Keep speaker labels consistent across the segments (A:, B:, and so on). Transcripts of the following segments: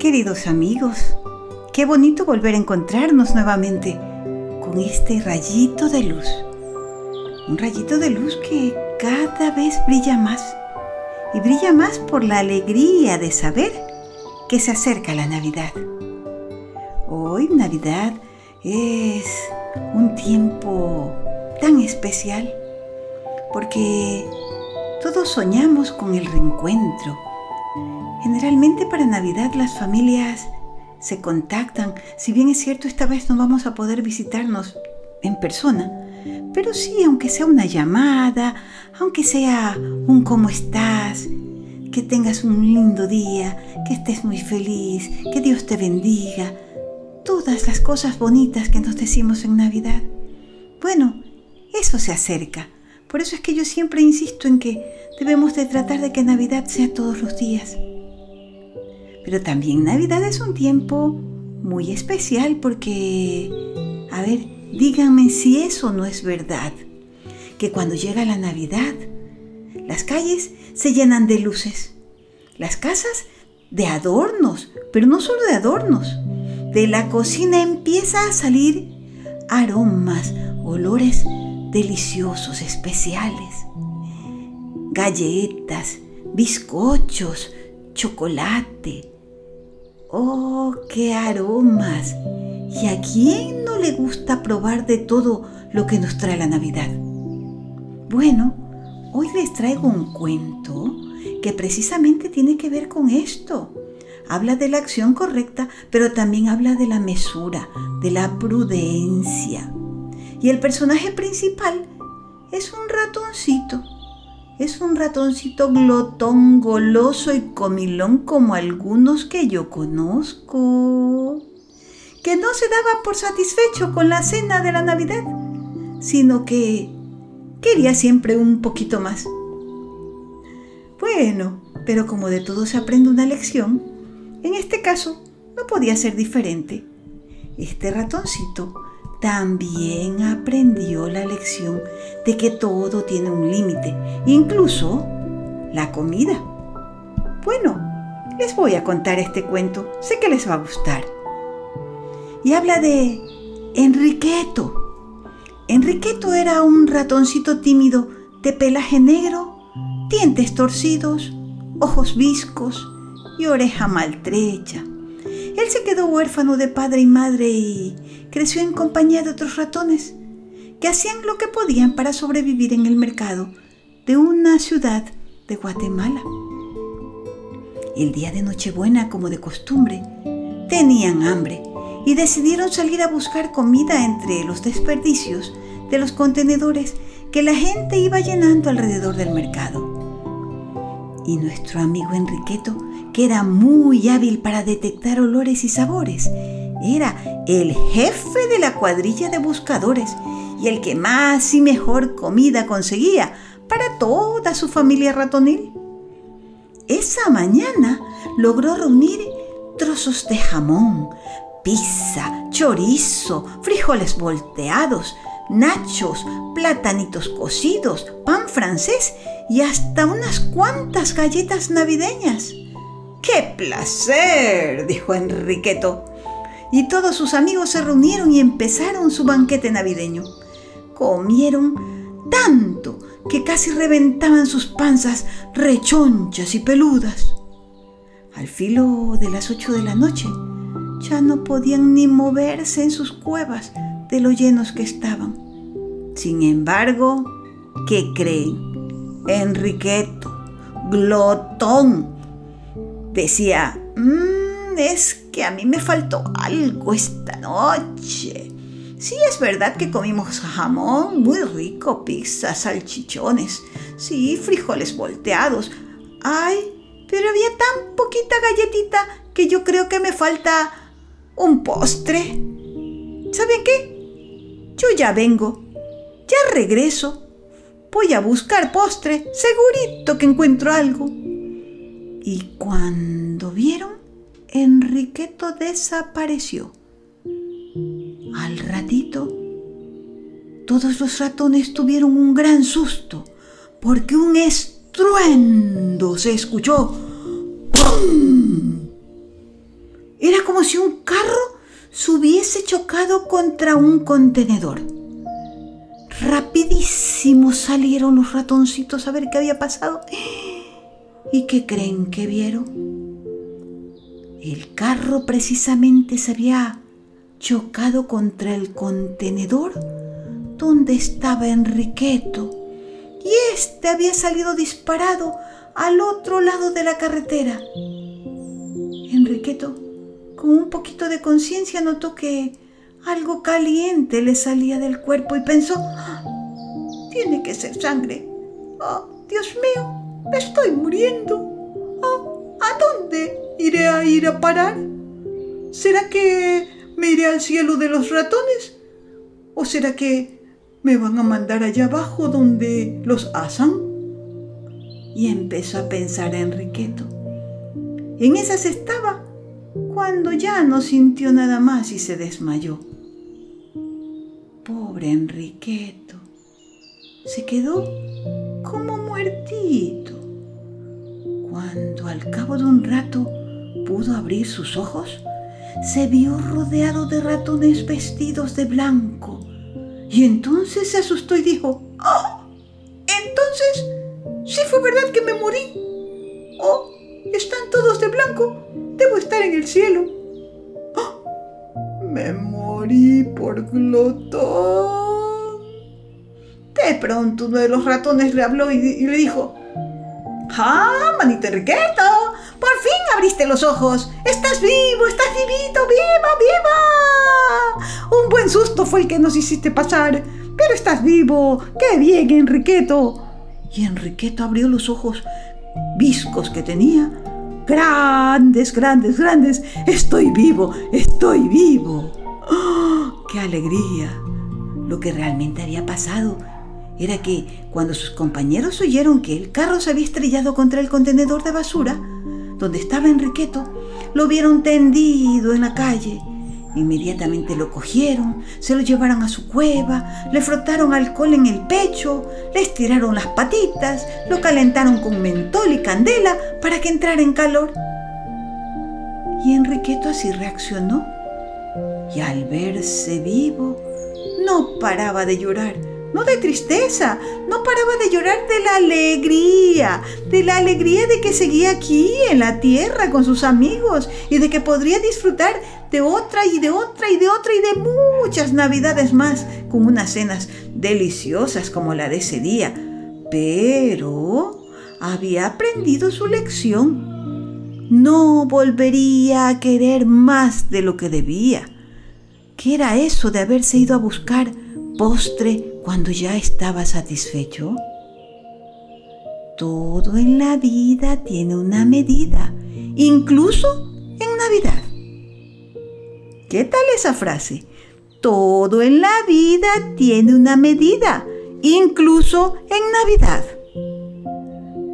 A: Queridos amigos, qué bonito volver a encontrarnos nuevamente con este rayito de luz. Un rayito de luz que cada vez brilla más. Y brilla más por la alegría de saber que se acerca la Navidad. Hoy Navidad es un tiempo tan especial porque todos soñamos con el reencuentro. Generalmente para Navidad las familias se contactan. Si bien es cierto, esta vez no vamos a poder visitarnos en persona, pero sí, aunque sea una llamada, aunque sea un cómo estás, que tengas un lindo día, que estés muy feliz, que Dios te bendiga, todas las cosas bonitas que nos decimos en Navidad. Bueno, eso se acerca. Por eso es que yo siempre insisto en que debemos de tratar de que Navidad sea todos los días. Pero también Navidad es un tiempo muy especial porque, a ver, díganme si eso no es verdad, que cuando llega la Navidad, las calles se llenan de luces, las casas de adornos, pero no solo de adornos, de la cocina empieza a salir aromas, olores deliciosos, especiales. Galletas, bizcochos, chocolate. ¡Oh, qué aromas! ¿Y a quién no le gusta probar de todo lo que nos trae la Navidad? Bueno, hoy les traigo un cuento que precisamente tiene que ver con esto. Habla de la acción correcta, pero también habla de la mesura, de la prudencia. Y el personaje principal es un ratoncito. Es un ratoncito glotón, goloso y comilón como algunos que yo conozco. Que no se daba por satisfecho con la cena de la Navidad, sino que quería siempre un poquito más. Bueno, pero como de todo se aprende una lección, en este caso no podía ser diferente. Este ratoncito también aprendió la lección de que todo tiene un límite, incluso la comida. Bueno, les voy a contar este cuento, sé que les va a gustar. Y habla de Enriqueto. Enriqueto era un ratoncito tímido de pelaje negro, dientes torcidos, ojos viscos y oreja maltrecha. Él se quedó huérfano de padre y madre y creció en compañía de otros ratones que hacían lo que podían para sobrevivir en el mercado de una ciudad de Guatemala. El día de Nochebuena, como de costumbre, tenían hambre y decidieron salir a buscar comida entre los desperdicios de los contenedores que la gente iba llenando alrededor del mercado. Y nuestro amigo Enriqueto, que era muy hábil para detectar olores y sabores, era el jefe de la cuadrilla de buscadores y el que más y mejor comida conseguía para toda su familia ratonil. Esa mañana logró reunir trozos de jamón, pizza, chorizo, frijoles volteados, nachos, platanitos cocidos, pan francés y hasta unas cuantas galletas navideñas. ¡Qué placer! dijo Enriqueto y todos sus amigos se reunieron y empezaron su banquete navideño. Comieron tanto que casi reventaban sus panzas rechonchas y peludas. Al filo de las ocho de la noche, ya no podían ni moverse en sus cuevas de lo llenos que estaban. Sin embargo, ¿qué creen? Enriqueto, glotón, decía, mmm, es que a mí me faltó algo esta noche. Sí, es verdad que comimos jamón muy rico, pizza, salchichones, sí, frijoles volteados. Ay, pero había tan poquita galletita que yo creo que me falta un postre. ¿Saben qué? Yo ya vengo, ya regreso. Voy a buscar postre, segurito que encuentro algo. Y cuando vieron, Enriqueto desapareció. Al ratito, todos los ratones tuvieron un gran susto porque un estruendo se escuchó. ¡Pum! Era como si un carro se hubiese chocado contra un contenedor. Rapidísimo salieron los ratoncitos a ver qué había pasado. ¿Y qué creen que vieron? El carro precisamente se había chocado contra el contenedor donde estaba Enriqueto y éste había salido disparado al otro lado de la carretera. Enriqueto, con un poquito de conciencia, notó que algo caliente le salía del cuerpo y pensó, ah, tiene que ser sangre. Oh, Dios mío, me estoy muriendo. ¿A a ir a parar? ¿Será que me iré al cielo de los ratones? ¿O será que me van a mandar allá abajo donde los asan? Y empezó a pensar Enriqueto. En esas estaba cuando ya no sintió nada más y se desmayó. Pobre Enriqueto. Se quedó como muertito. Cuando al cabo de un rato pudo abrir sus ojos, se vio rodeado de ratones vestidos de blanco. Y entonces se asustó y dijo, ¡Oh! Entonces, sí fue verdad que me morí. ¡Oh! Están todos de blanco. Debo estar en el cielo. ¡Oh! Me morí por glotón. De pronto uno de los ratones le habló y, le dijo, ¡Ah, manito Enriqueto! ¡Por fin abriste los ojos! ¡Estás vivo! ¡Estás vivito! ¡Viva, viva! Un buen susto fue el que nos hiciste pasar. Pero estás vivo. ¡Qué bien, Enriqueto! Y Enriqueto abrió los ojos viscos que tenía. Grandes, grandes, grandes. Estoy vivo, estoy vivo. ¡Oh, ¡Qué alegría! Lo que realmente había pasado era que cuando sus compañeros oyeron que el carro se había estrellado contra el contenedor de basura, donde estaba Enriqueto, lo vieron tendido en la calle. Inmediatamente lo cogieron, se lo llevaron a su cueva, le frotaron alcohol en el pecho, le estiraron las patitas, lo calentaron con mentol y candela para que entrara en calor. Y Enriqueto así reaccionó. Y al verse vivo, no paraba de llorar no de tristeza, no paraba de llorar de la alegría, de la alegría de que seguía aquí en la tierra con sus amigos y de que podría disfrutar de otra y de otra y de otra y de muchas navidades más con unas cenas deliciosas como la de ese día. Pero había aprendido su lección. No volvería a querer más de lo que debía. ¿Qué era eso de haberse ido a buscar postre cuando ya estaba satisfecho? Todo en la vida tiene una medida, incluso en Navidad. ¿Qué tal esa frase? Todo en la vida tiene una medida, incluso en Navidad.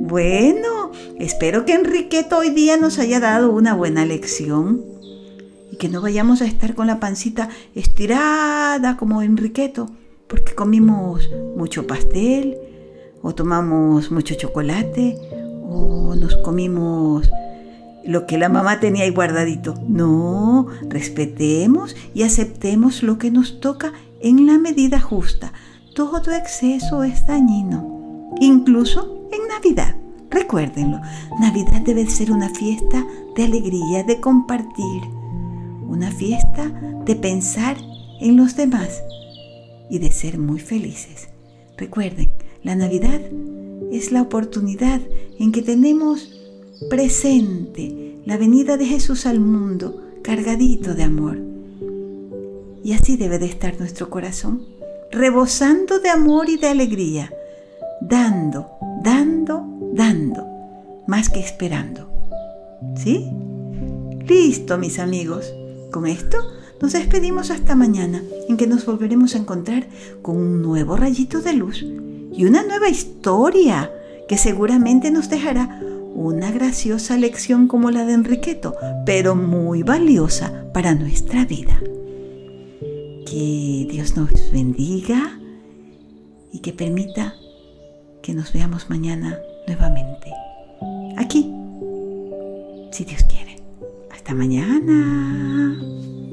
A: Bueno, espero que Enriqueto hoy día nos haya dado una buena lección y que no vayamos a estar con la pancita estirada como Enriqueto porque comimos mucho pastel o tomamos mucho chocolate o nos comimos lo que la mamá tenía ahí guardadito. No, respetemos y aceptemos lo que nos toca en la medida justa. Todo exceso es dañino, incluso en Navidad. Recuérdenlo, Navidad debe ser una fiesta de alegría, de compartir, una fiesta de pensar en los demás y de ser muy felices. Recuerden, la Navidad es la oportunidad en que tenemos presente la venida de Jesús al mundo cargadito de amor. Y así debe de estar nuestro corazón, rebosando de amor y de alegría, dando, dando, dando, más que esperando. ¿Sí? Listo, mis amigos. Con esto nos despedimos hasta mañana, en que nos volveremos a encontrar con un nuevo rayito de luz y una nueva historia que seguramente nos dejará una graciosa lección como la de Enriqueto, pero muy valiosa para nuestra vida. Que Dios nos bendiga y que permita que nos veamos mañana nuevamente. Aquí, si Dios quiere. Hasta mañana.